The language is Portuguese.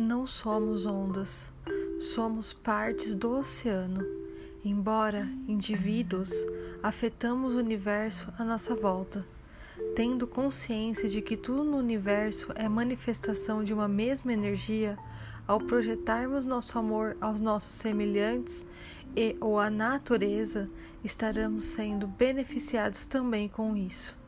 Não somos ondas, somos partes do oceano. Embora indivíduos, afetamos o universo à nossa volta, tendo consciência de que tudo no universo é manifestação de uma mesma energia, ao projetarmos nosso amor aos nossos semelhantes e ou à natureza, estaremos sendo beneficiados também com isso.